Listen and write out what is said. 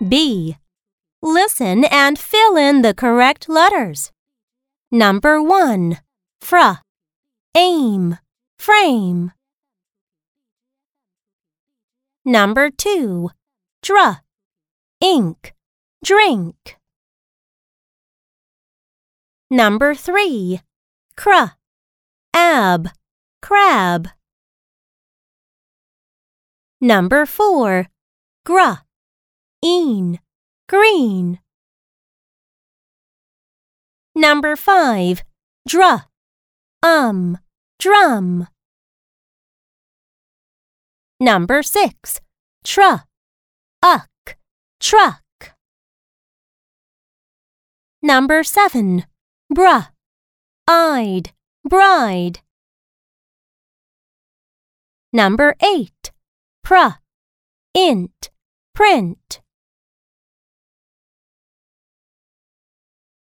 B. Listen and fill in the correct letters. Number 1. Fra. Aim. Frame. Number 2. Dra. Ink. Drink. Number 3. Cra. Ab. Crab. Number 4. Gra. Een. Green. Number 5. Dra. Um. Drum. Number 6. Tra. Uck. Truck. Number 7. Bruh. I'd. Bride. Number 8. Pr. Int. Print.